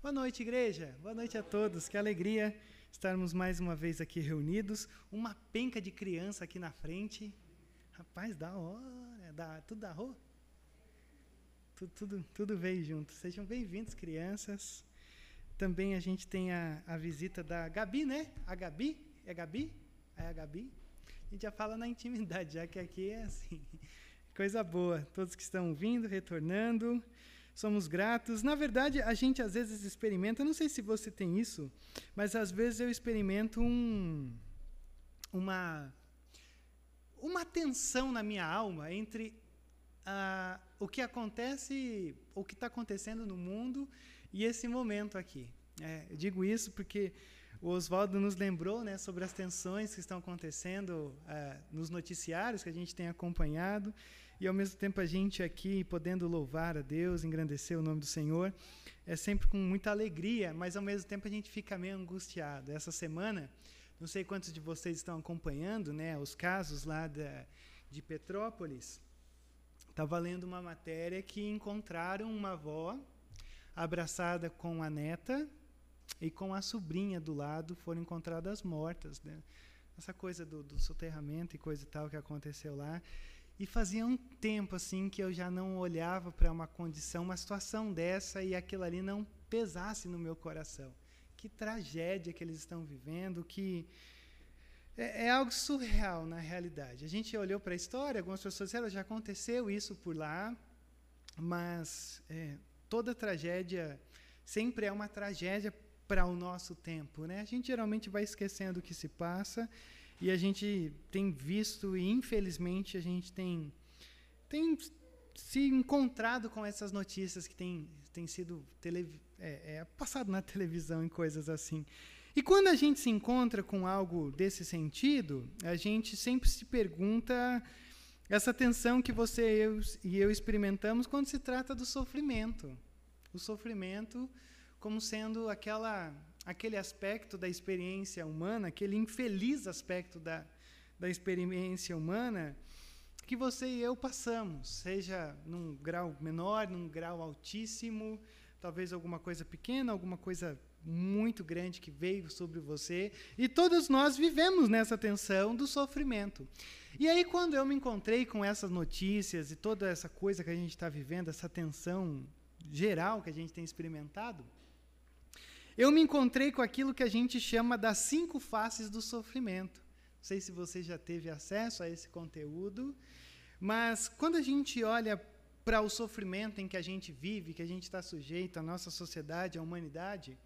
Boa noite, igreja. Boa noite a todos. Que alegria estarmos mais uma vez aqui reunidos. Uma penca de criança aqui na frente. Rapaz, da hora. Da, tudo da rua? Tudo, tudo, tudo veio junto. Sejam bem-vindos, crianças. Também a gente tem a, a visita da Gabi, né? A Gabi? É a Gabi? É a Gabi? A gente já fala na intimidade, já que aqui é assim. Coisa boa. Todos que estão vindo, retornando somos gratos. Na verdade, a gente às vezes experimenta, não sei se você tem isso, mas às vezes eu experimento um, uma, uma tensão na minha alma entre ah, o que acontece, o que está acontecendo no mundo e esse momento aqui. É, eu digo isso porque o Oswaldo nos lembrou né, sobre as tensões que estão acontecendo ah, nos noticiários que a gente tem acompanhado e ao mesmo tempo a gente aqui podendo louvar a Deus, engrandecer o nome do Senhor, é sempre com muita alegria, mas ao mesmo tempo a gente fica meio angustiado. Essa semana, não sei quantos de vocês estão acompanhando, né, os casos lá da, de Petrópolis. Estava lendo uma matéria que encontraram uma avó abraçada com a neta e com a sobrinha do lado foram encontradas mortas. Né? Essa coisa do, do soterramento e coisa e tal que aconteceu lá. E fazia um tempo assim que eu já não olhava para uma condição, uma situação dessa e aquilo ali não pesasse no meu coração. Que tragédia que eles estão vivendo, que é, é algo surreal na realidade. A gente olhou para a história, algumas pessoas disseram, já aconteceu isso por lá, mas é, toda tragédia sempre é uma tragédia para o nosso tempo, né? A gente geralmente vai esquecendo o que se passa e a gente tem visto, e infelizmente a gente tem, tem se encontrado com essas notícias que têm tem sido tele, é, é, passado na televisão e coisas assim. E quando a gente se encontra com algo desse sentido, a gente sempre se pergunta essa tensão que você eu, e eu experimentamos quando se trata do sofrimento. O sofrimento como sendo aquela aquele aspecto da experiência humana, aquele infeliz aspecto da, da experiência humana que você e eu passamos, seja num grau menor, num grau altíssimo, talvez alguma coisa pequena, alguma coisa muito grande que veio sobre você, e todos nós vivemos nessa tensão do sofrimento. E aí, quando eu me encontrei com essas notícias e toda essa coisa que a gente está vivendo, essa tensão geral que a gente tem experimentado, eu me encontrei com aquilo que a gente chama das cinco faces do sofrimento. Não sei se você já teve acesso a esse conteúdo, mas quando a gente olha para o sofrimento em que a gente vive, que a gente está sujeito, a nossa sociedade, a humanidade,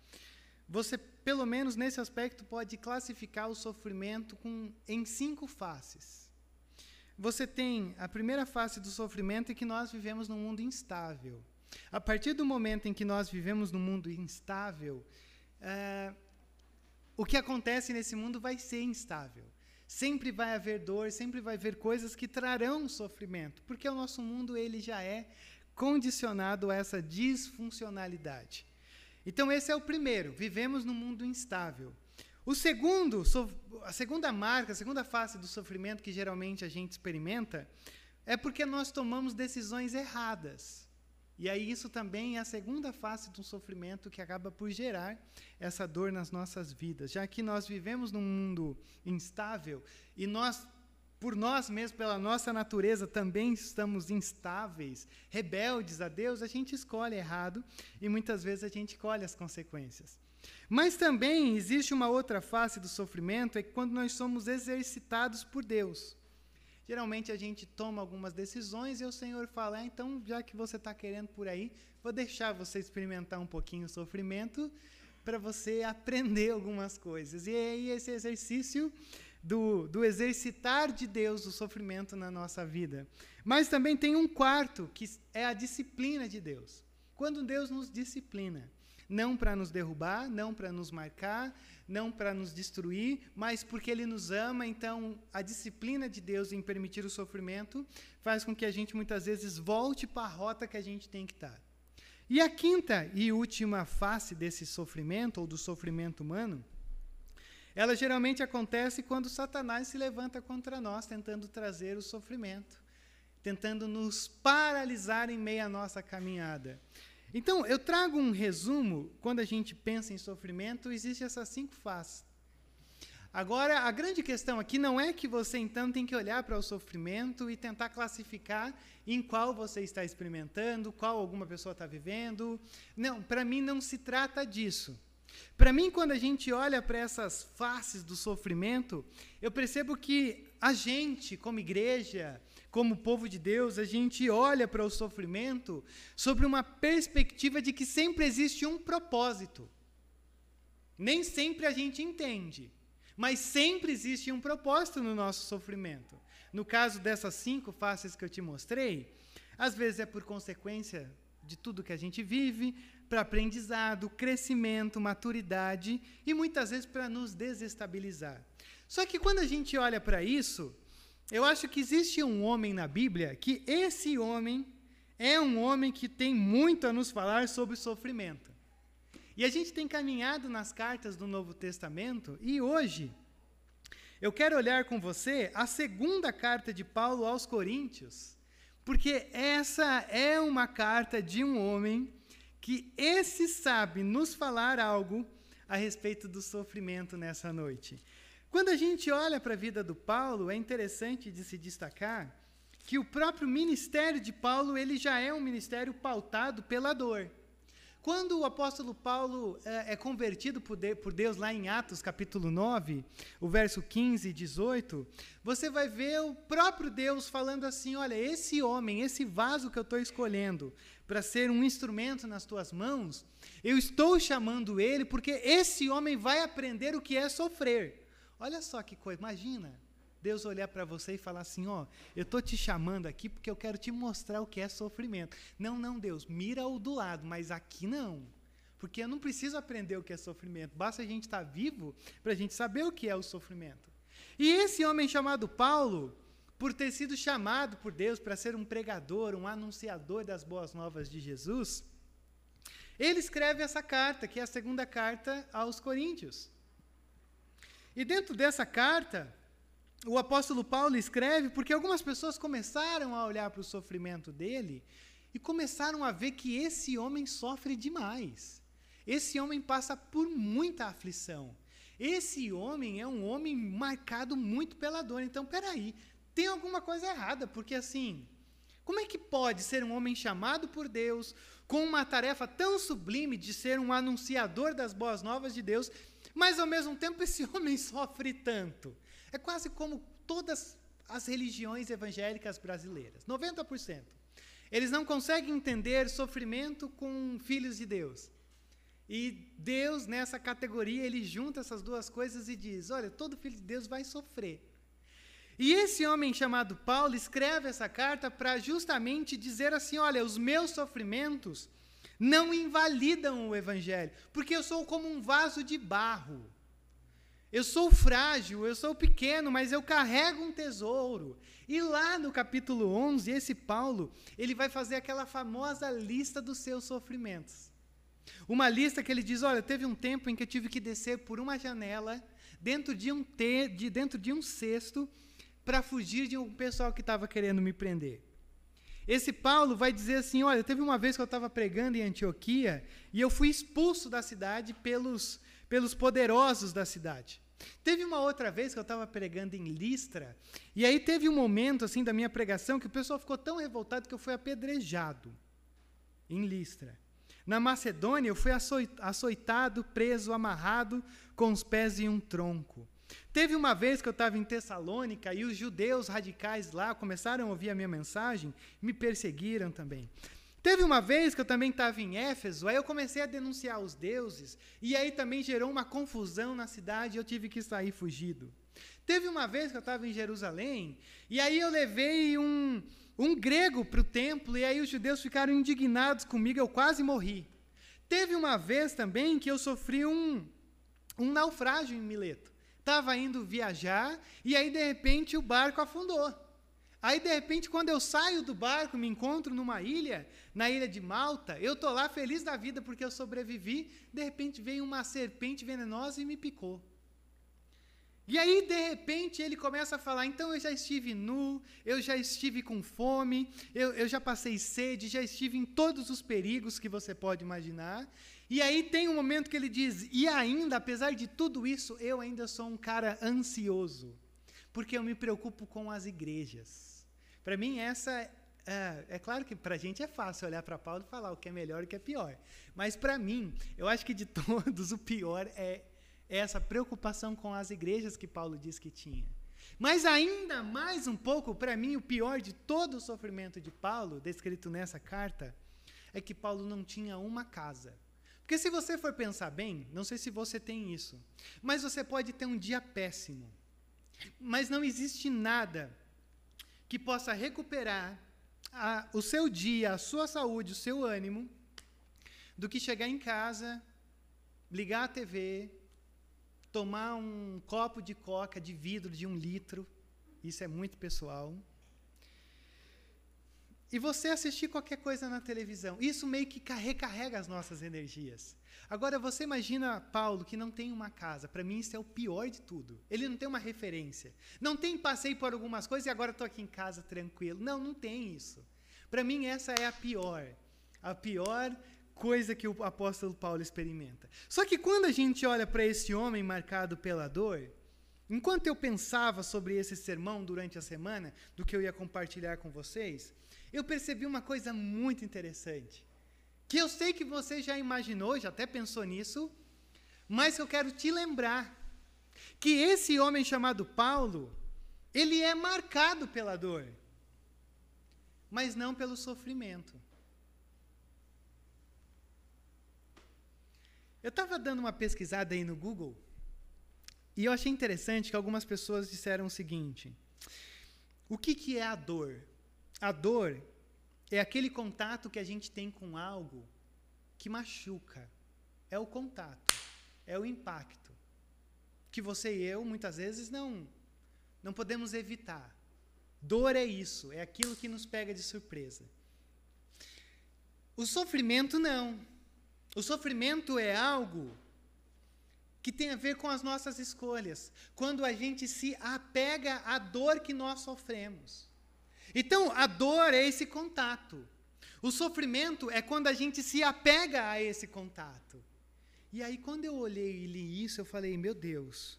você, pelo menos nesse aspecto, pode classificar o sofrimento com, em cinco faces. Você tem a primeira face do sofrimento é que nós vivemos num mundo instável. A partir do momento em que nós vivemos num mundo instável, é, o que acontece nesse mundo vai ser instável. Sempre vai haver dor, sempre vai haver coisas que trarão sofrimento, porque o nosso mundo ele já é condicionado a essa disfuncionalidade. Então esse é o primeiro, vivemos num mundo instável. O segundo, a segunda marca, a segunda face do sofrimento que geralmente a gente experimenta é porque nós tomamos decisões erradas. E aí isso também é a segunda face do sofrimento que acaba por gerar essa dor nas nossas vidas, já que nós vivemos num mundo instável e nós por nós mesmos, pela nossa natureza, também estamos instáveis, rebeldes a Deus, a gente escolhe errado e muitas vezes a gente colhe as consequências. Mas também existe uma outra face do sofrimento, é quando nós somos exercitados por Deus. Geralmente a gente toma algumas decisões e o Senhor fala: ah, então, já que você está querendo por aí, vou deixar você experimentar um pouquinho o sofrimento para você aprender algumas coisas. E aí, esse exercício do, do exercitar de Deus o sofrimento na nossa vida. Mas também tem um quarto, que é a disciplina de Deus. Quando Deus nos disciplina não para nos derrubar, não para nos marcar, não para nos destruir, mas porque Ele nos ama. Então, a disciplina de Deus em permitir o sofrimento faz com que a gente muitas vezes volte para a rota que a gente tem que estar. E a quinta e última face desse sofrimento, ou do sofrimento humano, ela geralmente acontece quando Satanás se levanta contra nós, tentando trazer o sofrimento, tentando nos paralisar em meio à nossa caminhada. Então, eu trago um resumo. Quando a gente pensa em sofrimento, existem essas cinco faces. Agora, a grande questão aqui não é que você então tem que olhar para o sofrimento e tentar classificar em qual você está experimentando, qual alguma pessoa está vivendo. Não, para mim não se trata disso. Para mim, quando a gente olha para essas faces do sofrimento, eu percebo que a gente, como igreja, como povo de Deus, a gente olha para o sofrimento sobre uma perspectiva de que sempre existe um propósito. Nem sempre a gente entende. Mas sempre existe um propósito no nosso sofrimento. No caso dessas cinco faces que eu te mostrei, às vezes é por consequência de tudo que a gente vive, para aprendizado, crescimento, maturidade e muitas vezes para nos desestabilizar. Só que quando a gente olha para isso, eu acho que existe um homem na Bíblia que esse homem é um homem que tem muito a nos falar sobre sofrimento. E a gente tem caminhado nas cartas do Novo Testamento e hoje eu quero olhar com você a segunda carta de Paulo aos Coríntios, porque essa é uma carta de um homem que esse sabe nos falar algo a respeito do sofrimento nessa noite. Quando a gente olha para a vida do Paulo, é interessante de se destacar que o próprio ministério de Paulo ele já é um ministério pautado pela dor. Quando o apóstolo Paulo é, é convertido por, de, por, Deus lá em Atos capítulo 9, o verso 15 e 18, você vai ver o próprio Deus falando assim: olha, esse homem, esse vaso que eu estou escolhendo para ser um instrumento nas tuas mãos, eu estou chamando ele porque esse homem vai aprender o que é sofrer. Olha só que coisa, imagina. Deus olhar para você e falar assim: ó, eu estou te chamando aqui porque eu quero te mostrar o que é sofrimento. Não, não, Deus, mira o do lado, mas aqui não. Porque eu não preciso aprender o que é sofrimento, basta a gente estar tá vivo para a gente saber o que é o sofrimento. E esse homem chamado Paulo, por ter sido chamado por Deus para ser um pregador, um anunciador das boas novas de Jesus, ele escreve essa carta, que é a segunda carta aos Coríntios. E dentro dessa carta, o apóstolo Paulo escreve porque algumas pessoas começaram a olhar para o sofrimento dele e começaram a ver que esse homem sofre demais. Esse homem passa por muita aflição. Esse homem é um homem marcado muito pela dor. Então, peraí, tem alguma coisa errada, porque assim, como é que pode ser um homem chamado por Deus, com uma tarefa tão sublime de ser um anunciador das boas novas de Deus, mas ao mesmo tempo esse homem sofre tanto? É quase como todas as religiões evangélicas brasileiras 90%. Eles não conseguem entender sofrimento com filhos de Deus. E Deus, nessa categoria, ele junta essas duas coisas e diz: olha, todo filho de Deus vai sofrer. E esse homem chamado Paulo escreve essa carta para justamente dizer assim: olha, os meus sofrimentos não invalidam o evangelho, porque eu sou como um vaso de barro. Eu sou frágil, eu sou pequeno, mas eu carrego um tesouro. E lá no capítulo 11, esse Paulo, ele vai fazer aquela famosa lista dos seus sofrimentos. Uma lista que ele diz: Olha, teve um tempo em que eu tive que descer por uma janela, dentro de um, te, de, dentro de um cesto, para fugir de um pessoal que estava querendo me prender. Esse Paulo vai dizer assim: Olha, teve uma vez que eu estava pregando em Antioquia e eu fui expulso da cidade pelos, pelos poderosos da cidade. Teve uma outra vez que eu estava pregando em Listra, e aí teve um momento assim da minha pregação que o pessoal ficou tão revoltado que eu fui apedrejado em Listra. Na Macedônia, eu fui açoitado, preso, amarrado, com os pés em um tronco. Teve uma vez que eu estava em Tessalônica e os judeus radicais lá começaram a ouvir a minha mensagem, me perseguiram também. Teve uma vez que eu também estava em Éfeso, aí eu comecei a denunciar os deuses, e aí também gerou uma confusão na cidade e eu tive que sair fugido. Teve uma vez que eu estava em Jerusalém, e aí eu levei um, um grego para o templo, e aí os judeus ficaram indignados comigo, eu quase morri. Teve uma vez também que eu sofri um, um naufrágio em Mileto. Estava indo viajar, e aí de repente o barco afundou. Aí, de repente, quando eu saio do barco, me encontro numa ilha, na ilha de Malta, eu estou lá feliz da vida porque eu sobrevivi. De repente, veio uma serpente venenosa e me picou. E aí, de repente, ele começa a falar: então eu já estive nu, eu já estive com fome, eu, eu já passei sede, já estive em todos os perigos que você pode imaginar. E aí tem um momento que ele diz: e ainda, apesar de tudo isso, eu ainda sou um cara ansioso, porque eu me preocupo com as igrejas. Para mim, essa é, é, claro que para a gente é fácil olhar para Paulo e falar o que é melhor e o que é pior. Mas para mim, eu acho que de todos, o pior é essa preocupação com as igrejas que Paulo diz que tinha. Mas ainda mais um pouco, para mim, o pior de todo o sofrimento de Paulo, descrito nessa carta, é que Paulo não tinha uma casa. Porque se você for pensar bem, não sei se você tem isso, mas você pode ter um dia péssimo. Mas não existe nada que possa recuperar a, o seu dia, a sua saúde, o seu ânimo, do que chegar em casa, ligar a TV, tomar um copo de coca de vidro de um litro, isso é muito pessoal. E você assistir qualquer coisa na televisão, isso meio que recarrega as nossas energias. Agora, você imagina Paulo que não tem uma casa. Para mim, isso é o pior de tudo. Ele não tem uma referência. Não tem passei por algumas coisas e agora estou aqui em casa tranquilo. Não, não tem isso. Para mim, essa é a pior. A pior coisa que o apóstolo Paulo experimenta. Só que quando a gente olha para esse homem marcado pela dor, enquanto eu pensava sobre esse sermão durante a semana, do que eu ia compartilhar com vocês, eu percebi uma coisa muito interessante. Que eu sei que você já imaginou, já até pensou nisso, mas eu quero te lembrar que esse homem chamado Paulo, ele é marcado pela dor, mas não pelo sofrimento. Eu estava dando uma pesquisada aí no Google e eu achei interessante que algumas pessoas disseram o seguinte: o que, que é a dor? A dor é aquele contato que a gente tem com algo que machuca. É o contato, é o impacto. Que você e eu, muitas vezes, não, não podemos evitar. Dor é isso, é aquilo que nos pega de surpresa. O sofrimento, não. O sofrimento é algo que tem a ver com as nossas escolhas, quando a gente se apega à dor que nós sofremos. Então, a dor é esse contato. O sofrimento é quando a gente se apega a esse contato. E aí, quando eu olhei e li isso, eu falei: meu Deus,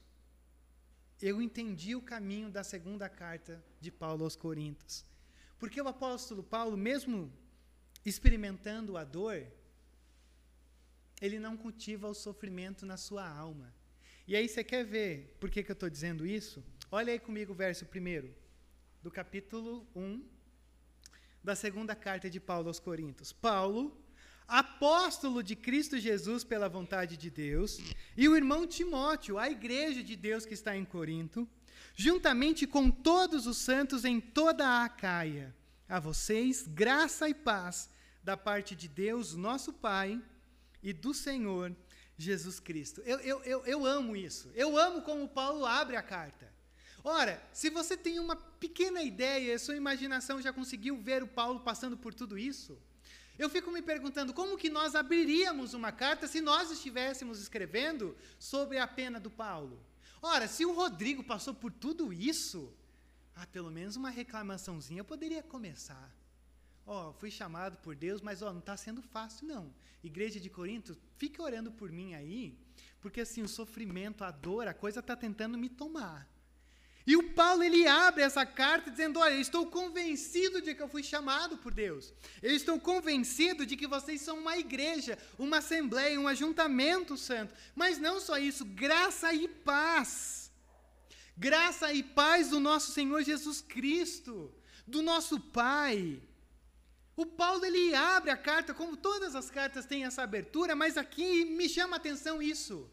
eu entendi o caminho da segunda carta de Paulo aos Coríntios. Porque o apóstolo Paulo, mesmo experimentando a dor, ele não cultiva o sofrimento na sua alma. E aí você quer ver por que, que eu estou dizendo isso? Olha aí comigo o verso primeiro, do capítulo 1 da segunda carta de Paulo aos Coríntios. Paulo, apóstolo de Cristo Jesus pela vontade de Deus, e o irmão Timóteo, a igreja de Deus que está em Corinto, juntamente com todos os santos em toda a Acaia. A vocês, graça e paz da parte de Deus, nosso Pai, e do Senhor Jesus Cristo. Eu, eu, eu, eu amo isso. Eu amo como Paulo abre a carta. Ora, se você tem uma pequena ideia, sua imaginação já conseguiu ver o Paulo passando por tudo isso, eu fico me perguntando como que nós abriríamos uma carta se nós estivéssemos escrevendo sobre a pena do Paulo. Ora, se o Rodrigo passou por tudo isso, ah, pelo menos uma reclamaçãozinha poderia começar. Ó, oh, fui chamado por Deus, mas oh, não está sendo fácil não. Igreja de Corinto, fica orando por mim aí, porque assim o sofrimento, a dor, a coisa está tentando me tomar. E o Paulo ele abre essa carta dizendo: Olha, eu estou convencido de que eu fui chamado por Deus. Eu estou convencido de que vocês são uma igreja, uma assembleia, um ajuntamento santo. Mas não só isso, graça e paz. Graça e paz do nosso Senhor Jesus Cristo, do nosso Pai. O Paulo ele abre a carta, como todas as cartas têm essa abertura, mas aqui me chama a atenção isso.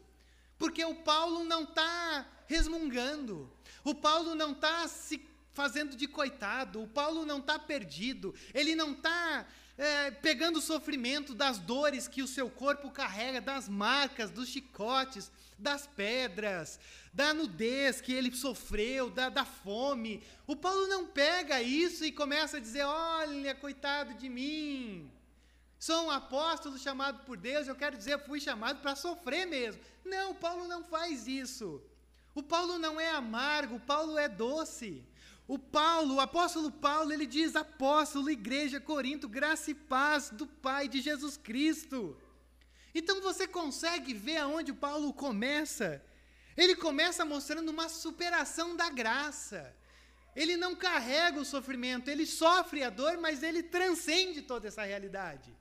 Porque o Paulo não está resmungando. O Paulo não está se fazendo de coitado. O Paulo não está perdido. Ele não está é, pegando o sofrimento das dores que o seu corpo carrega, das marcas, dos chicotes, das pedras, da nudez que ele sofreu, da, da fome. O Paulo não pega isso e começa a dizer: olha, coitado de mim. Sou um apóstolo chamado por Deus, eu quero dizer, fui chamado para sofrer mesmo. Não, Paulo não faz isso. O Paulo não é amargo, o Paulo é doce. O Paulo, o apóstolo Paulo, ele diz: apóstolo, igreja, Corinto, graça e paz do Pai de Jesus Cristo. Então você consegue ver aonde o Paulo começa? Ele começa mostrando uma superação da graça. Ele não carrega o sofrimento, ele sofre a dor, mas ele transcende toda essa realidade.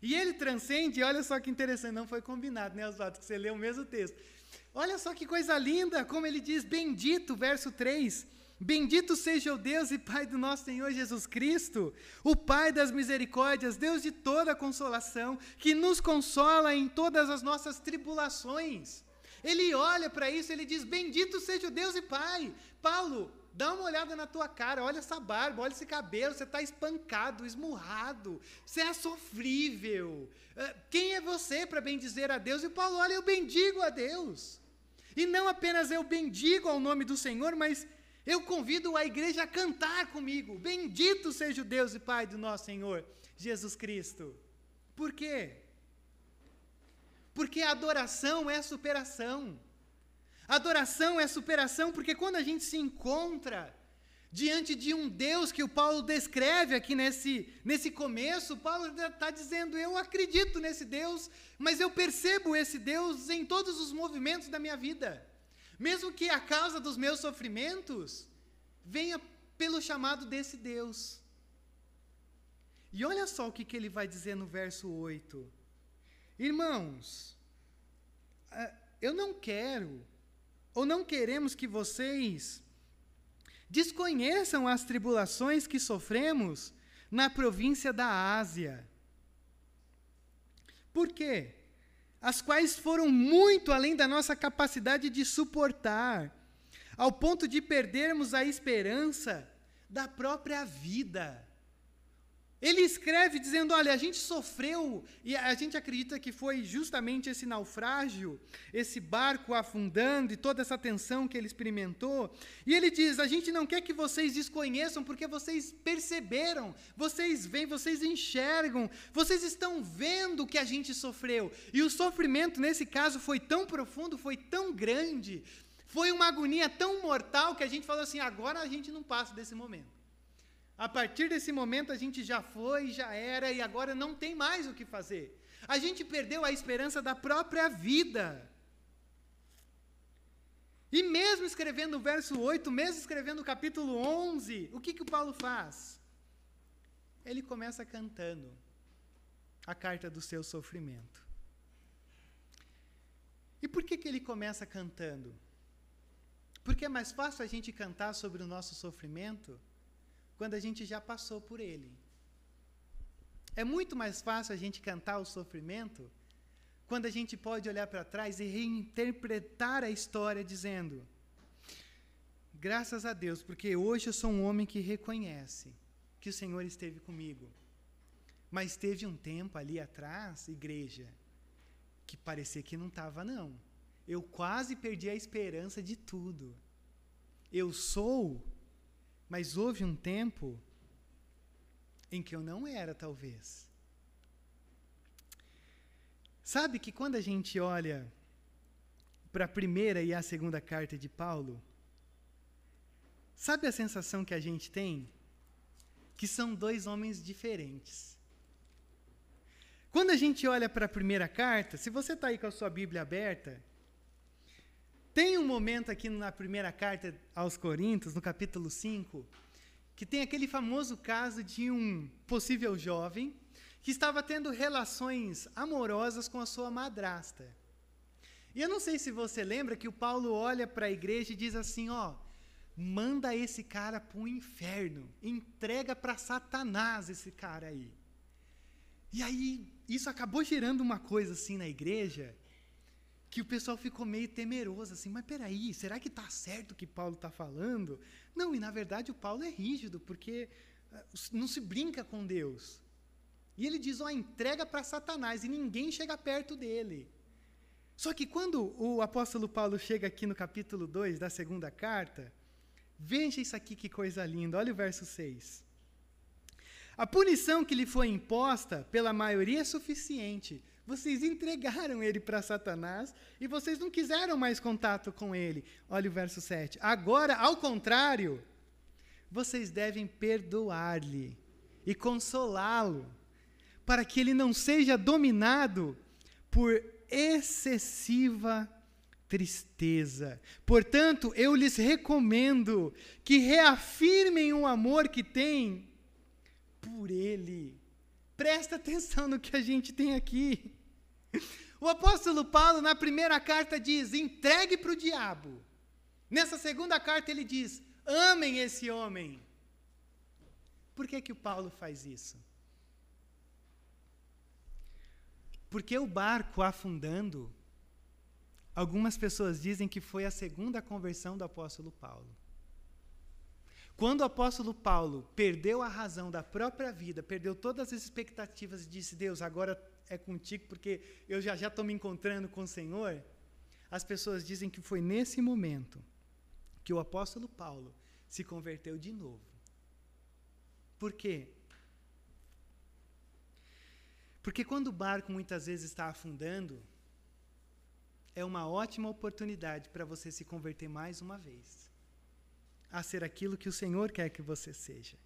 E ele transcende, olha só que interessante, não foi combinado, né, Oswaldo, que você leu o mesmo texto. Olha só que coisa linda, como ele diz, bendito, verso 3. Bendito seja o Deus e Pai do nosso Senhor Jesus Cristo, o Pai das misericórdias, Deus de toda consolação, que nos consola em todas as nossas tribulações. Ele olha para isso, ele diz: Bendito seja o Deus e Pai. Paulo, dá uma olhada na tua cara, olha essa barba, olha esse cabelo, você está espancado, esmurrado, você é sofrível. Ah, quem é você para bendizer a Deus? E Paulo, olha, eu bendigo a Deus. E não apenas eu bendigo ao nome do Senhor, mas eu convido a igreja a cantar comigo. Bendito seja o Deus e Pai do nosso Senhor Jesus Cristo. Por quê? Porque adoração é superação. Adoração é superação porque quando a gente se encontra diante de um Deus que o Paulo descreve aqui nesse, nesse começo, Paulo está dizendo: Eu acredito nesse Deus, mas eu percebo esse Deus em todos os movimentos da minha vida. Mesmo que a causa dos meus sofrimentos venha pelo chamado desse Deus. E olha só o que, que ele vai dizer no verso 8. Irmãos, ah, eu não quero, ou não queremos que vocês desconheçam as tribulações que sofremos na província da Ásia. Por quê? As quais foram muito além da nossa capacidade de suportar, ao ponto de perdermos a esperança da própria vida. Ele escreve dizendo: Olha, a gente sofreu, e a gente acredita que foi justamente esse naufrágio, esse barco afundando e toda essa tensão que ele experimentou. E ele diz: A gente não quer que vocês desconheçam, porque vocês perceberam, vocês veem, vocês enxergam, vocês estão vendo que a gente sofreu. E o sofrimento, nesse caso, foi tão profundo, foi tão grande, foi uma agonia tão mortal que a gente falou assim: agora a gente não passa desse momento. A partir desse momento a gente já foi, já era e agora não tem mais o que fazer. A gente perdeu a esperança da própria vida. E mesmo escrevendo o verso 8, mesmo escrevendo o capítulo 11, o que, que o Paulo faz? Ele começa cantando a carta do seu sofrimento. E por que, que ele começa cantando? Porque é mais fácil a gente cantar sobre o nosso sofrimento quando a gente já passou por ele. É muito mais fácil a gente cantar o sofrimento quando a gente pode olhar para trás e reinterpretar a história dizendo: graças a Deus, porque hoje eu sou um homem que reconhece que o Senhor esteve comigo. Mas teve um tempo ali atrás, igreja, que parecia que não estava, não. Eu quase perdi a esperança de tudo. Eu sou mas houve um tempo em que eu não era, talvez. Sabe que quando a gente olha para a primeira e a segunda carta de Paulo, sabe a sensação que a gente tem? Que são dois homens diferentes. Quando a gente olha para a primeira carta, se você está aí com a sua Bíblia aberta, tem um momento aqui na primeira carta aos Coríntios, no capítulo 5, que tem aquele famoso caso de um possível jovem que estava tendo relações amorosas com a sua madrasta. E eu não sei se você lembra que o Paulo olha para a igreja e diz assim: ó, manda esse cara para o inferno, entrega para Satanás esse cara aí. E aí, isso acabou gerando uma coisa assim na igreja, que o pessoal ficou meio temeroso, assim, mas peraí, será que está certo o que Paulo está falando? Não, e na verdade o Paulo é rígido, porque ah, não se brinca com Deus. E ele diz, ó, entrega para Satanás, e ninguém chega perto dele. Só que quando o apóstolo Paulo chega aqui no capítulo 2 da segunda carta, veja isso aqui que coisa linda, olha o verso 6. A punição que lhe foi imposta pela maioria é suficiente Vocês entregaram ele para Satanás e vocês não quiseram mais contato com ele. Olha o verso 7. Agora, ao contrário, vocês devem perdoar-lhe e consolá-lo, para que ele não seja dominado por excessiva tristeza. Portanto, eu lhes recomendo que reafirmem o amor que têm por ele. Presta atenção no que a gente tem aqui. O apóstolo Paulo, na primeira carta, diz: entregue para o diabo. Nessa segunda carta, ele diz: amem esse homem. Por que, que o Paulo faz isso? Porque o barco afundando, algumas pessoas dizem que foi a segunda conversão do apóstolo Paulo. Quando o apóstolo Paulo perdeu a razão da própria vida, perdeu todas as expectativas e disse: Deus, agora é contigo, porque eu já já estou me encontrando com o Senhor. As pessoas dizem que foi nesse momento que o apóstolo Paulo se converteu de novo. Por quê? Porque quando o barco muitas vezes está afundando, é uma ótima oportunidade para você se converter mais uma vez a ser aquilo que o Senhor quer que você seja.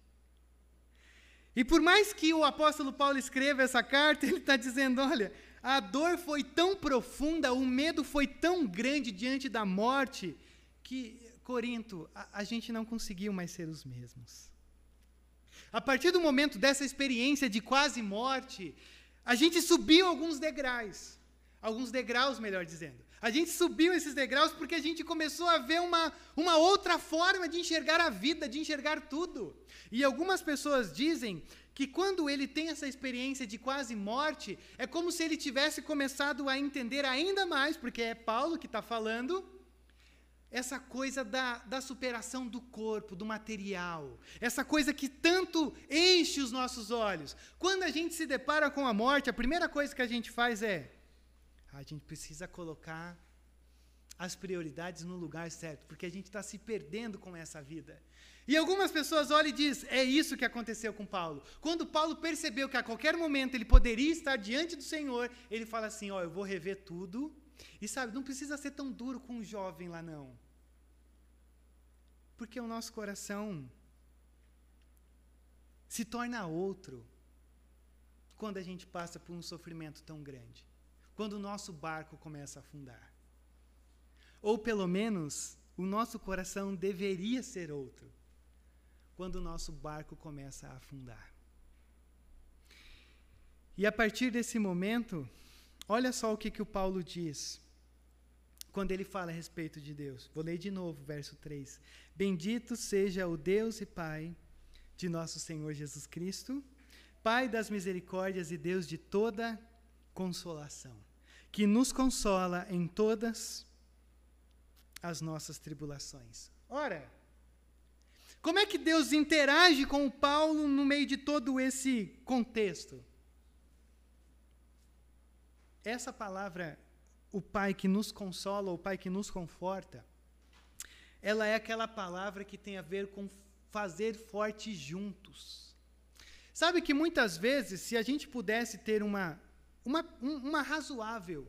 E por mais que o apóstolo Paulo escreva essa carta, ele está dizendo: olha, a dor foi tão profunda, o medo foi tão grande diante da morte, que, Corinto, a, a gente não conseguiu mais ser os mesmos. A partir do momento dessa experiência de quase morte, a gente subiu alguns degraus. Alguns degraus, melhor dizendo. A gente subiu esses degraus porque a gente começou a ver uma, uma outra forma de enxergar a vida, de enxergar tudo. E algumas pessoas dizem que quando ele tem essa experiência de quase morte, é como se ele tivesse começado a entender ainda mais, porque é Paulo que está falando, essa coisa da, da superação do corpo, do material, essa coisa que tanto enche os nossos olhos. Quando a gente se depara com a morte, a primeira coisa que a gente faz é: a gente precisa colocar as prioridades no lugar certo, porque a gente está se perdendo com essa vida. E algumas pessoas olham e dizem: é isso que aconteceu com Paulo. Quando Paulo percebeu que a qualquer momento ele poderia estar diante do Senhor, ele fala assim: ó, oh, eu vou rever tudo e sabe, não precisa ser tão duro com um jovem lá, não. Porque o nosso coração se torna outro quando a gente passa por um sofrimento tão grande. Quando o nosso barco começa a afundar. Ou pelo menos, o nosso coração deveria ser outro quando o nosso barco começa a afundar. E a partir desse momento, olha só o que, que o Paulo diz quando ele fala a respeito de Deus. Vou ler de novo, verso 3. Bendito seja o Deus e Pai de nosso Senhor Jesus Cristo, Pai das misericórdias e Deus de toda consolação, que nos consola em todas as nossas tribulações. Ora, como é que Deus interage com o Paulo no meio de todo esse contexto? Essa palavra o Pai que nos consola, o Pai que nos conforta, ela é aquela palavra que tem a ver com fazer forte juntos. Sabe que muitas vezes, se a gente pudesse ter uma, uma, uma razoável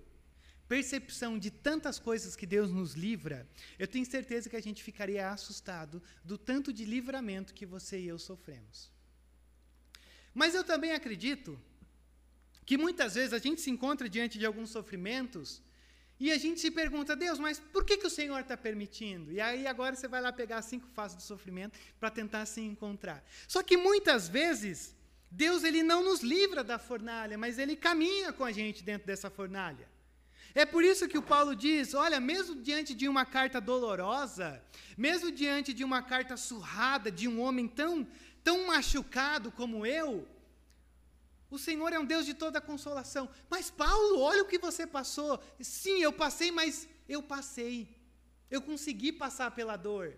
percepção de tantas coisas que Deus nos livra, eu tenho certeza que a gente ficaria assustado do tanto de livramento que você e eu sofremos. Mas eu também acredito que muitas vezes a gente se encontra diante de alguns sofrimentos e a gente se pergunta, Deus, mas por que, que o Senhor está permitindo? E aí agora você vai lá pegar as cinco faces do sofrimento para tentar se encontrar. Só que muitas vezes, Deus ele não nos livra da fornalha, mas ele caminha com a gente dentro dessa fornalha. É por isso que o Paulo diz: olha, mesmo diante de uma carta dolorosa, mesmo diante de uma carta surrada de um homem tão, tão machucado como eu, o Senhor é um Deus de toda consolação. Mas, Paulo, olha o que você passou. Sim, eu passei, mas eu passei. Eu consegui passar pela dor.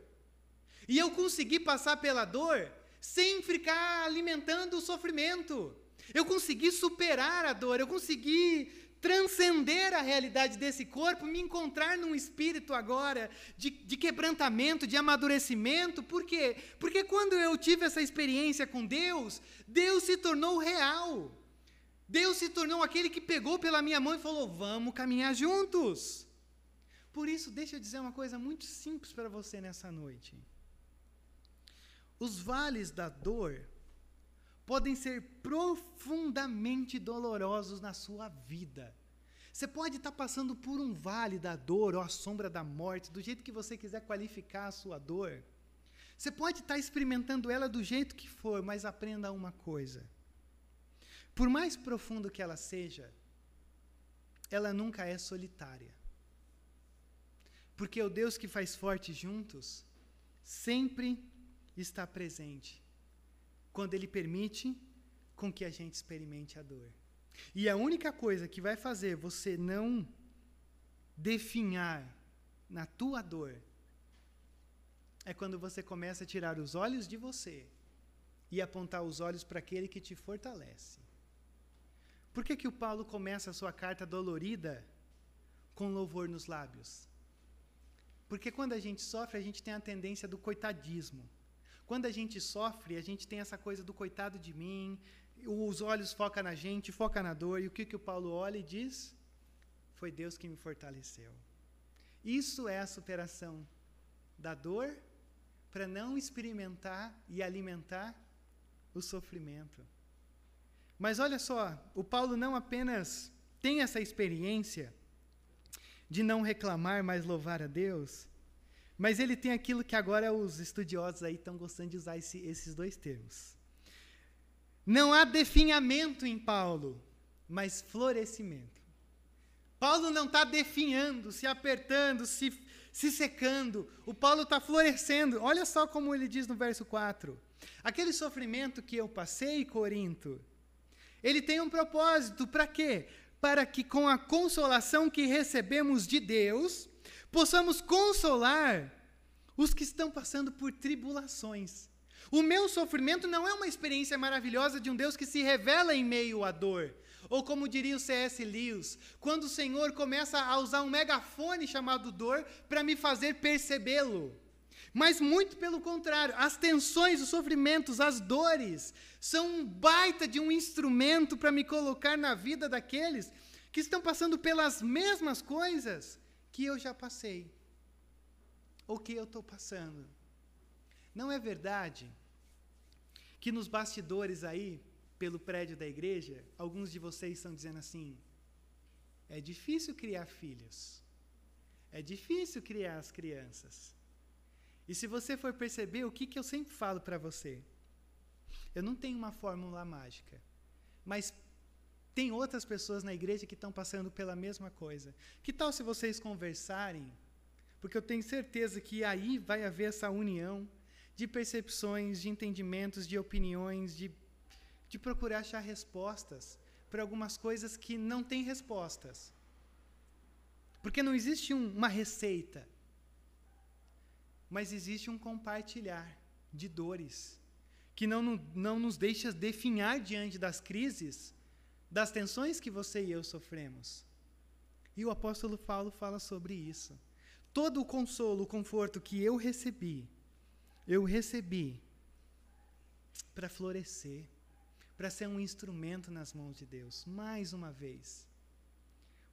E eu consegui passar pela dor sem ficar alimentando o sofrimento. Eu consegui superar a dor. Eu consegui transcender a realidade desse corpo, me encontrar num espírito agora de, de, quebrantamento, de amadurecimento. Por quê? Porque quando eu tive essa experiência com Deus, Deus se tornou real. Deus se tornou aquele que pegou pela minha mão e falou: Vamos caminhar juntos. Por isso, deixa eu dizer uma coisa muito simples para você nessa noite. Os vales da dor podem ser profundamente dolorosos na sua vida. Você pode estar passando por um vale da dor ou a sombra da morte, do jeito que você quiser qualificar a sua dor. Você pode estar experimentando ela do jeito que for, mas aprenda uma coisa. Por mais profundo que ela seja, ela nunca é solitária. Porque o Deus que faz forte juntos sempre está presente quando ele permite com que a gente experimente a dor. E a única coisa que vai fazer você não definhar na tua dor é quando você começa a tirar os olhos de você e apontar os olhos para aquele que te fortalece. Por que, que o Paulo começa a sua carta dolorida com louvor nos lábios? Porque quando a gente sofre, a gente tem a tendência do coitadismo. Quando a gente sofre, a gente tem essa coisa do coitado de mim, os olhos focam na gente, foca na dor, e o que, que o Paulo olha e diz? Foi Deus que me fortaleceu. Isso é a superação da dor para não experimentar e alimentar o sofrimento. Mas olha só, o Paulo não apenas tem essa experiência de não reclamar, mas louvar a Deus, mas ele tem aquilo que agora os estudiosos aí estão gostando de usar esse, esses dois termos. Não há definhamento em Paulo, mas florescimento. Paulo não está definhando, se apertando, se, se secando. O Paulo está florescendo. Olha só como ele diz no verso 4. Aquele sofrimento que eu passei, Corinto, ele tem um propósito. Para quê? Para que com a consolação que recebemos de Deus, possamos consolar os que estão passando por tribulações. O meu sofrimento não é uma experiência maravilhosa de um Deus que se revela em meio à dor. Ou como diria o C.S. Lewis, quando o Senhor começa a usar um megafone chamado dor para me fazer percebê-lo. Mas muito pelo contrário, as tensões, os sofrimentos, as dores são um baita de um instrumento para me colocar na vida daqueles que estão passando pelas mesmas coisas que eu já passei, ou que eu estou passando. Não é verdade que nos bastidores aí, pelo prédio da igreja, alguns de vocês estão dizendo assim: é difícil criar filhos, é difícil criar as crianças. E se você for perceber, o que, que eu sempre falo para você? Eu não tenho uma fórmula mágica, mas tem outras pessoas na igreja que estão passando pela mesma coisa. Que tal se vocês conversarem? Porque eu tenho certeza que aí vai haver essa união de percepções, de entendimentos, de opiniões, de, de procurar achar respostas para algumas coisas que não têm respostas. Porque não existe um, uma receita, mas existe um compartilhar de dores que não, não nos deixa definhar diante das crises, das tensões que você e eu sofremos. E o apóstolo Paulo fala sobre isso. Todo o consolo, o conforto que eu recebi, eu recebi para florescer, para ser um instrumento nas mãos de Deus. Mais uma vez,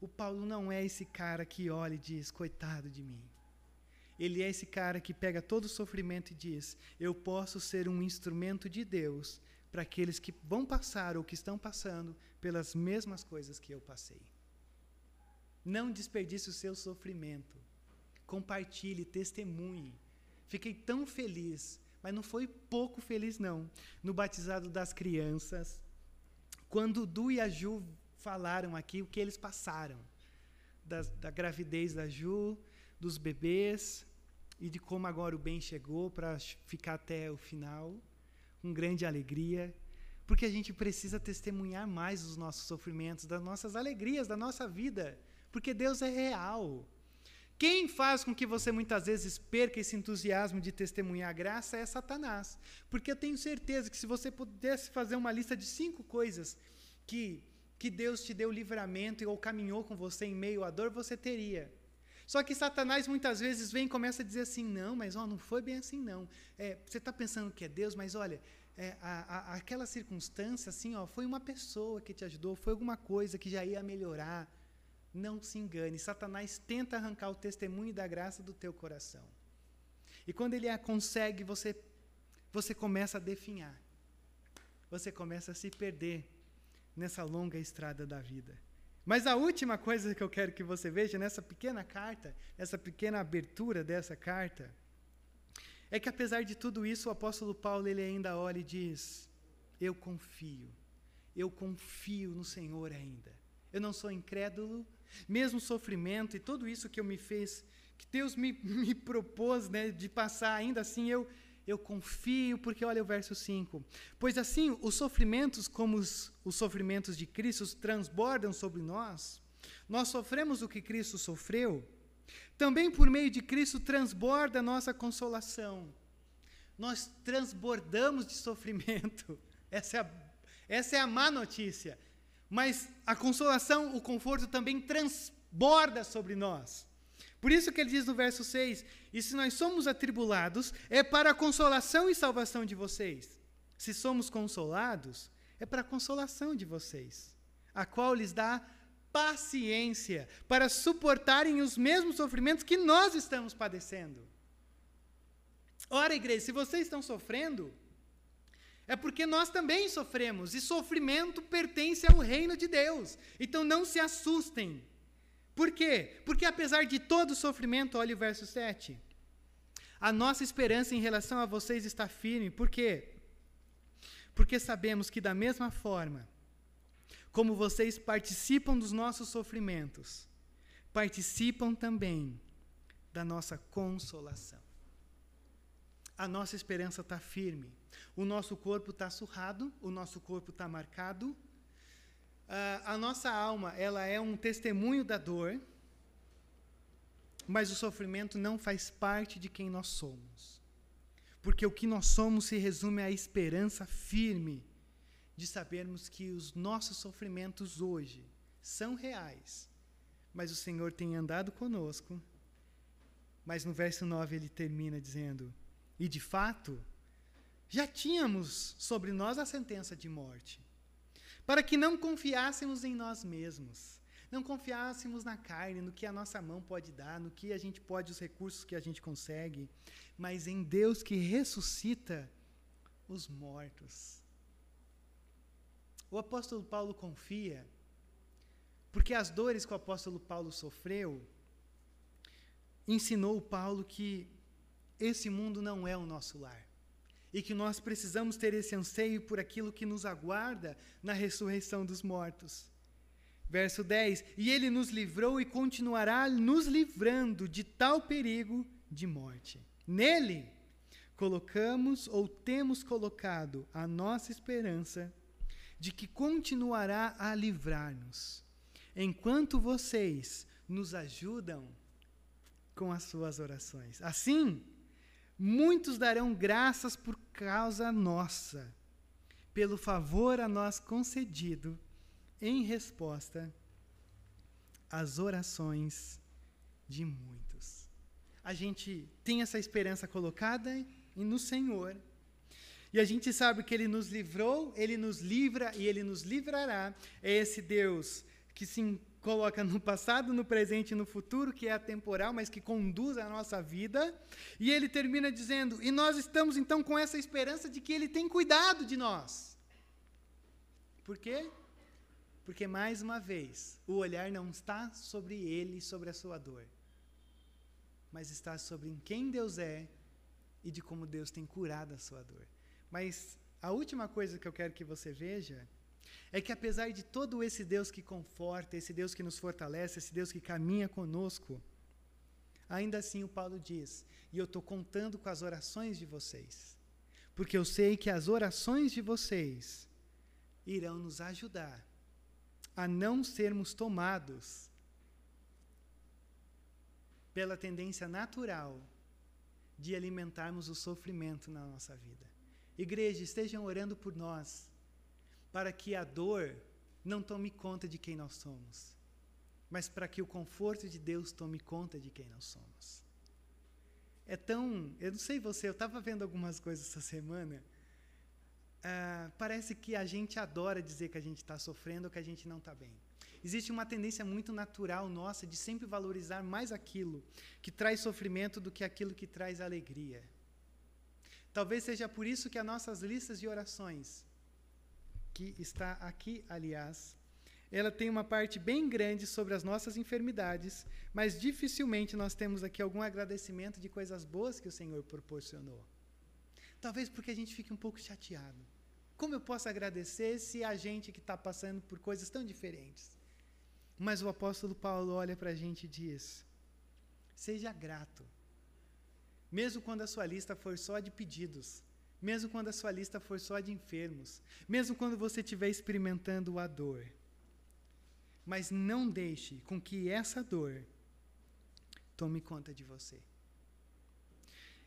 o Paulo não é esse cara que olha e diz: coitado de mim. Ele é esse cara que pega todo o sofrimento e diz: eu posso ser um instrumento de Deus para aqueles que vão passar ou que estão passando pelas mesmas coisas que eu passei. Não desperdice o seu sofrimento. Compartilhe, testemunhe Fiquei tão feliz, mas não foi pouco feliz, não, no batizado das crianças, quando Du e a Ju falaram aqui o que eles passaram, da, da gravidez da Ju, dos bebês, e de como agora o bem chegou para ficar até o final, com grande alegria, porque a gente precisa testemunhar mais os nossos sofrimentos, das nossas alegrias, da nossa vida, porque Deus é real. Quem faz com que você muitas vezes perca esse entusiasmo de testemunhar a graça é Satanás. Porque eu tenho certeza que se você pudesse fazer uma lista de cinco coisas que, que Deus te deu livramento ou caminhou com você em meio à dor, você teria. Só que Satanás muitas vezes vem e começa a dizer assim: não, mas ó, não foi bem assim, não. É, você está pensando que é Deus, mas olha, é, a, a, aquela circunstância, assim, ó, foi uma pessoa que te ajudou, foi alguma coisa que já ia melhorar. Não se engane, Satanás tenta arrancar o testemunho da graça do teu coração. E quando ele a consegue, você, você começa a definhar. Você começa a se perder nessa longa estrada da vida. Mas a última coisa que eu quero que você veja nessa pequena carta, nessa pequena abertura dessa carta, é que apesar de tudo isso, o apóstolo Paulo ele ainda olha e diz: Eu confio, eu confio no Senhor ainda. Eu não sou incrédulo, mesmo sofrimento e tudo isso que eu me fez, que Deus me, me propôs né, de passar, ainda assim eu, eu confio, porque olha o verso 5. Pois assim, os sofrimentos, como os, os sofrimentos de Cristo, transbordam sobre nós, nós sofremos o que Cristo sofreu, também por meio de Cristo transborda a nossa consolação. Nós transbordamos de sofrimento. Essa é a, essa é a má notícia. Mas a consolação, o conforto também transborda sobre nós. Por isso que ele diz no verso 6: E se nós somos atribulados, é para a consolação e salvação de vocês. Se somos consolados, é para a consolação de vocês, a qual lhes dá paciência para suportarem os mesmos sofrimentos que nós estamos padecendo. Ora, igreja, se vocês estão sofrendo, é porque nós também sofremos, e sofrimento pertence ao reino de Deus. Então não se assustem. Por quê? Porque apesar de todo sofrimento, olha o verso 7. A nossa esperança em relação a vocês está firme. Por quê? Porque sabemos que, da mesma forma como vocês participam dos nossos sofrimentos, participam também da nossa consolação. A nossa esperança está firme. O nosso corpo está surrado, o nosso corpo está marcado, Uh, a nossa alma, ela é um testemunho da dor, mas o sofrimento não faz parte de quem nós somos. Porque o que nós somos se resume à esperança firme de sabermos que os nossos sofrimentos hoje são reais, mas o Senhor tem andado conosco. Mas no verso 9 ele termina dizendo: E de fato, já tínhamos sobre nós a sentença de morte para que não confiássemos em nós mesmos, não confiássemos na carne, no que a nossa mão pode dar, no que a gente pode, os recursos que a gente consegue, mas em Deus que ressuscita os mortos. O apóstolo Paulo confia, porque as dores que o apóstolo Paulo sofreu, ensinou Paulo que esse mundo não é o nosso lar e que nós precisamos ter esse anseio por aquilo que nos aguarda na ressurreição dos mortos. Verso 10: E ele nos livrou e continuará nos livrando de tal perigo de morte. Nele colocamos ou temos colocado a nossa esperança de que continuará a livrar-nos, enquanto vocês nos ajudam com as suas orações. Assim, muitos darão graças por causa nossa, pelo favor a nós concedido em resposta às orações de muitos. A gente tem essa esperança colocada no Senhor. E a gente sabe que Ele nos livrou, Ele nos livra e Ele nos livrará. É esse Deus que se coloca no passado, no presente e no futuro, que é atemporal, mas que conduz a nossa vida. E ele termina dizendo: E nós estamos então com essa esperança de que ele tem cuidado de nós. Por quê? Porque, mais uma vez, o olhar não está sobre ele sobre a sua dor, mas está sobre quem Deus é e de como Deus tem curado a sua dor. Mas a última coisa que eu quero que você veja é que apesar de todo esse Deus que conforta, esse Deus que nos fortalece, esse Deus que caminha conosco, ainda assim o Paulo diz: e eu estou contando com as orações de vocês, porque eu sei que as orações de vocês irão nos ajudar a não sermos tomados pela tendência natural de alimentarmos o sofrimento na nossa vida. Igreja, estejam orando por nós para que a dor não tome conta de quem nós somos. mas para que o conforto de Deus tome conta de quem nós somos. É tão. Eu não sei você, eu estava vendo algumas coisas essa semana. Ah, parece que a gente adora dizer que a gente está sofrendo ou que a gente não está bem. Existe uma tendência muito natural nossa de sempre valorizar mais aquilo que traz sofrimento do que aquilo que traz alegria. Talvez seja por isso que as nossas listas de orações, que está aqui, aliás, ela tem uma parte bem grande sobre as nossas enfermidades, mas dificilmente nós temos aqui algum agradecimento de coisas boas que o Senhor proporcionou. Talvez porque a gente fique um pouco chateado. Como eu posso agradecer se a gente que está passando por coisas tão diferentes? Mas o apóstolo Paulo olha para a gente e diz: seja grato. Mesmo quando a sua lista for só de pedidos, mesmo quando a sua lista for só de enfermos, mesmo quando você estiver experimentando a dor, mas não deixe com que essa dor tome conta de você.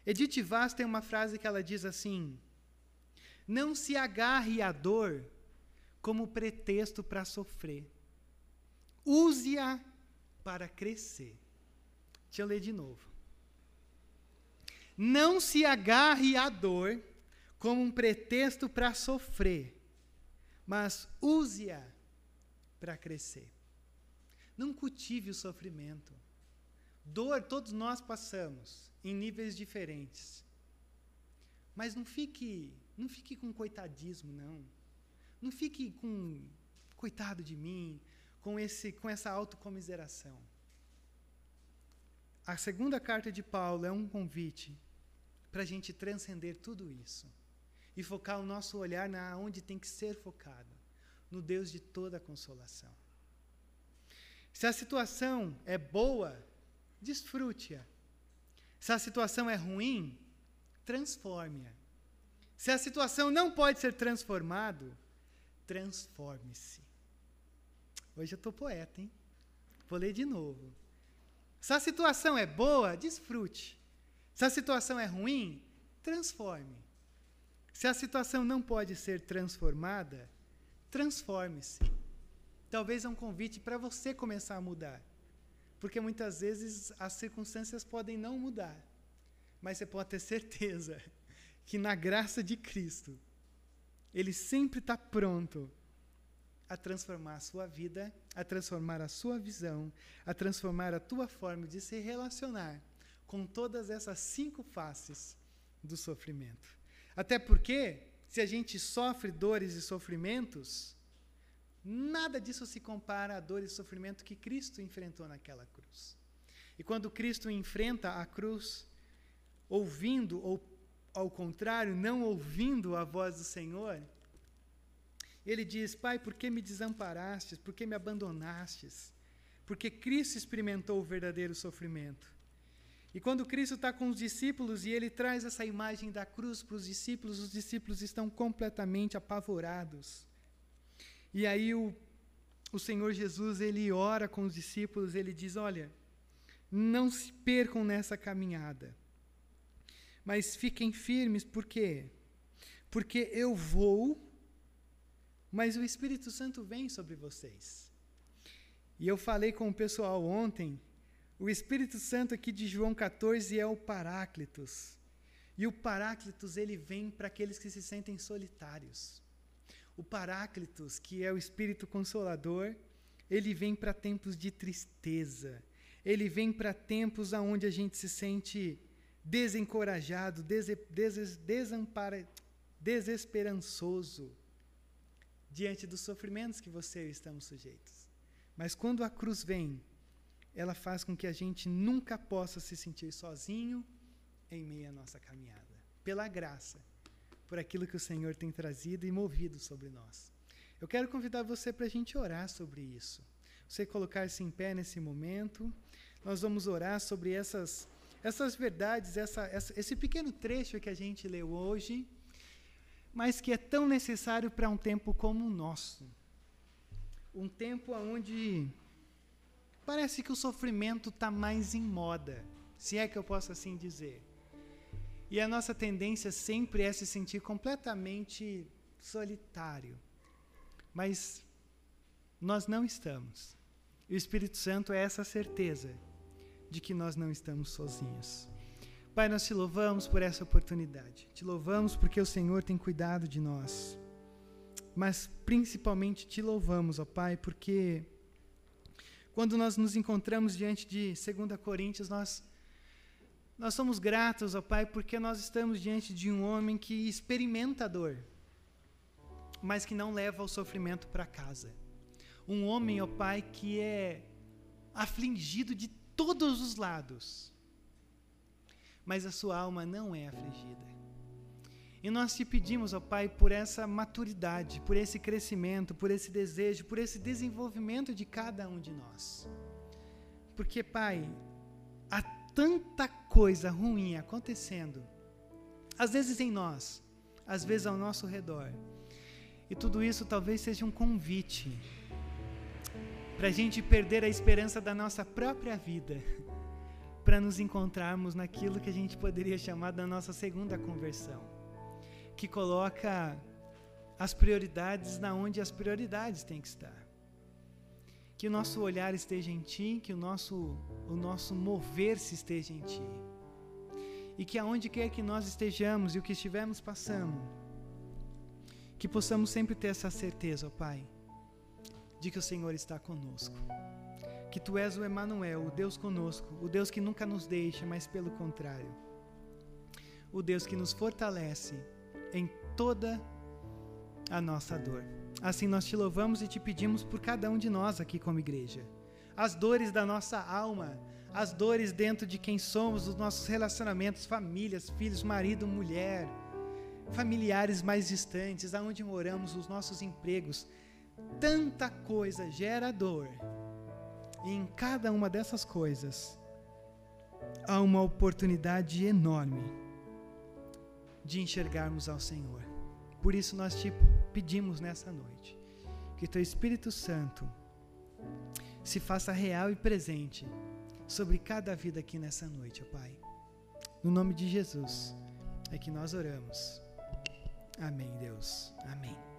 Edith Vaz tem uma frase que ela diz assim: Não se agarre à dor como pretexto para sofrer. Use-a para crescer. Deixa eu ler de novo. Não se agarre à dor como um pretexto para sofrer, mas use-a para crescer. Não cultive o sofrimento. Dor todos nós passamos em níveis diferentes. Mas não fique, não fique com coitadismo não. Não fique com coitado de mim, com esse com essa autocomiseração. A segunda carta de Paulo é um convite para a gente transcender tudo isso e focar o nosso olhar na onde tem que ser focado no Deus de toda consolação. Se a situação é boa, desfrute-a. Se a situação é ruim, transforme-a. Se a situação não pode ser transformado, transforme-se. Hoje eu estou poeta, hein? Vou ler de novo. Se a situação é boa, desfrute. Se a situação é ruim, transforme. Se a situação não pode ser transformada, transforme-se. Talvez é um convite para você começar a mudar. Porque muitas vezes as circunstâncias podem não mudar. Mas você pode ter certeza que na graça de Cristo, Ele sempre está pronto a transformar a sua vida, a transformar a sua visão, a transformar a tua forma de se relacionar com todas essas cinco faces do sofrimento. Até porque se a gente sofre dores e sofrimentos, nada disso se compara à dor e sofrimento que Cristo enfrentou naquela cruz. E quando Cristo enfrenta a cruz, ouvindo, ou ao contrário, não ouvindo a voz do Senhor, ele diz: Pai, por que me desamparastes? Por que me abandonastes? Porque Cristo experimentou o verdadeiro sofrimento. E quando Cristo está com os discípulos e ele traz essa imagem da cruz para os discípulos, os discípulos estão completamente apavorados. E aí o, o Senhor Jesus, ele ora com os discípulos, ele diz: Olha, não se percam nessa caminhada, mas fiquem firmes, por quê? Porque eu vou, mas o Espírito Santo vem sobre vocês. E eu falei com o pessoal ontem o Espírito Santo aqui de João 14 é o Paráclitos. E o Paráclitos ele vem para aqueles que se sentem solitários. O Paráclitos, que é o Espírito Consolador, ele vem para tempos de tristeza. Ele vem para tempos onde a gente se sente desencorajado, des, des, desesperançoso diante dos sofrimentos que você e eu estamos sujeitos. Mas quando a cruz vem, ela faz com que a gente nunca possa se sentir sozinho em meio à nossa caminhada. Pela graça, por aquilo que o Senhor tem trazido e movido sobre nós. Eu quero convidar você para a gente orar sobre isso. Você colocar-se em pé nesse momento. Nós vamos orar sobre essas, essas verdades, essa, essa, esse pequeno trecho que a gente leu hoje, mas que é tão necessário para um tempo como o nosso. Um tempo onde parece que o sofrimento está mais em moda, se é que eu posso assim dizer. E a nossa tendência sempre é se sentir completamente solitário. Mas nós não estamos. E o Espírito Santo é essa certeza de que nós não estamos sozinhos. Pai, nós te louvamos por essa oportunidade. Te louvamos porque o Senhor tem cuidado de nós. Mas principalmente te louvamos, ó Pai, porque quando nós nos encontramos diante de 2 Coríntios, nós nós somos gratos, ó Pai, porque nós estamos diante de um homem que experimenta a dor, mas que não leva o sofrimento para casa. Um homem, ó Pai, que é afligido de todos os lados, mas a sua alma não é afligida. E nós te pedimos, ó Pai, por essa maturidade, por esse crescimento, por esse desejo, por esse desenvolvimento de cada um de nós. Porque, Pai, há tanta coisa ruim acontecendo, às vezes em nós, às vezes ao nosso redor. E tudo isso talvez seja um convite para a gente perder a esperança da nossa própria vida, para nos encontrarmos naquilo que a gente poderia chamar da nossa segunda conversão que coloca as prioridades na onde as prioridades têm que estar. Que o nosso olhar esteja em Ti, que o nosso, o nosso mover-se esteja em Ti. E que aonde quer que nós estejamos e o que estivermos passando, que possamos sempre ter essa certeza, ó Pai, de que o Senhor está conosco. Que Tu és o Emanuel, o Deus conosco, o Deus que nunca nos deixa, mas pelo contrário, o Deus que nos fortalece em toda a nossa dor. Assim nós te louvamos e te pedimos por cada um de nós aqui como igreja. As dores da nossa alma, as dores dentro de quem somos, os nossos relacionamentos, famílias, filhos, marido, mulher, familiares mais distantes, aonde moramos, os nossos empregos. Tanta coisa gera dor. E em cada uma dessas coisas há uma oportunidade enorme de enxergarmos ao Senhor. Por isso nós te pedimos nessa noite que teu Espírito Santo se faça real e presente sobre cada vida aqui nessa noite, ó Pai. No nome de Jesus é que nós oramos. Amém, Deus. Amém.